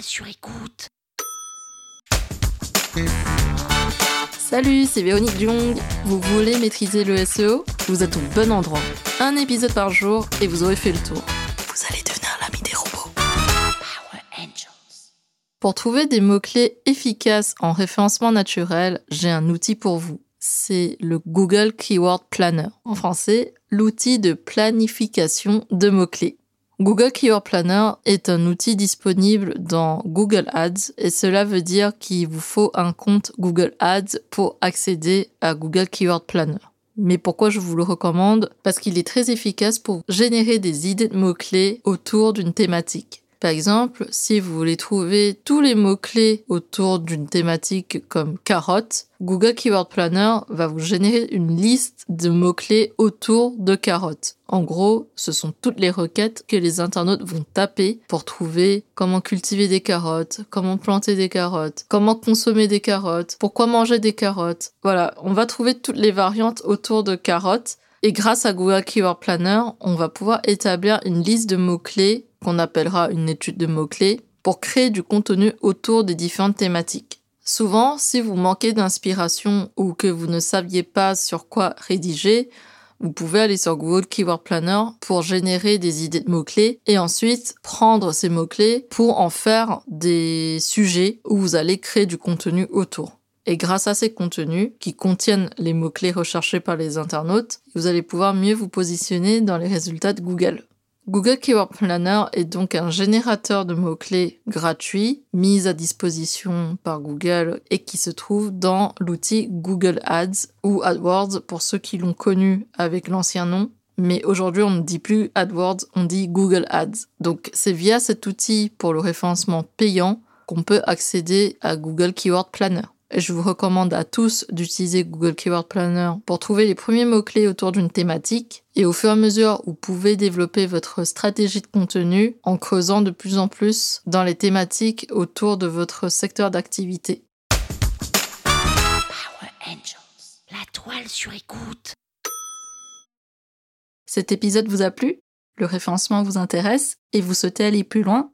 sur écoute. Salut, c'est Véronique Jung. Vous voulez maîtriser le SEO Vous êtes au bon endroit. Un épisode par jour et vous aurez fait le tour. Vous allez devenir l'ami des robots. Power Angels. Pour trouver des mots-clés efficaces en référencement naturel, j'ai un outil pour vous. C'est le Google Keyword Planner. En français, l'outil de planification de mots-clés. Google Keyword Planner est un outil disponible dans Google Ads et cela veut dire qu'il vous faut un compte Google Ads pour accéder à Google Keyword Planner. Mais pourquoi je vous le recommande? Parce qu'il est très efficace pour générer des idées de mots-clés autour d'une thématique. Par exemple, si vous voulez trouver tous les mots-clés autour d'une thématique comme carotte, Google Keyword Planner va vous générer une liste de mots-clés autour de carotte. En gros, ce sont toutes les requêtes que les internautes vont taper pour trouver comment cultiver des carottes, comment planter des carottes, comment consommer des carottes, pourquoi manger des carottes. Voilà, on va trouver toutes les variantes autour de carottes et grâce à Google Keyword Planner, on va pouvoir établir une liste de mots-clés qu'on appellera une étude de mots-clés pour créer du contenu autour des différentes thématiques. Souvent, si vous manquez d'inspiration ou que vous ne saviez pas sur quoi rédiger, vous pouvez aller sur Google Keyword Planner pour générer des idées de mots-clés et ensuite prendre ces mots-clés pour en faire des sujets où vous allez créer du contenu autour. Et grâce à ces contenus qui contiennent les mots-clés recherchés par les internautes, vous allez pouvoir mieux vous positionner dans les résultats de Google. Google Keyword Planner est donc un générateur de mots-clés gratuit mis à disposition par Google et qui se trouve dans l'outil Google Ads ou AdWords pour ceux qui l'ont connu avec l'ancien nom. Mais aujourd'hui, on ne dit plus AdWords, on dit Google Ads. Donc, c'est via cet outil pour le référencement payant qu'on peut accéder à Google Keyword Planner. Je vous recommande à tous d'utiliser Google Keyword Planner pour trouver les premiers mots-clés autour d'une thématique et au fur et à mesure vous pouvez développer votre stratégie de contenu en creusant de plus en plus dans les thématiques autour de votre secteur d'activité. Power Angels. La toile sur écoute. Cet épisode vous a plu? Le référencement vous intéresse et vous souhaitez aller plus loin?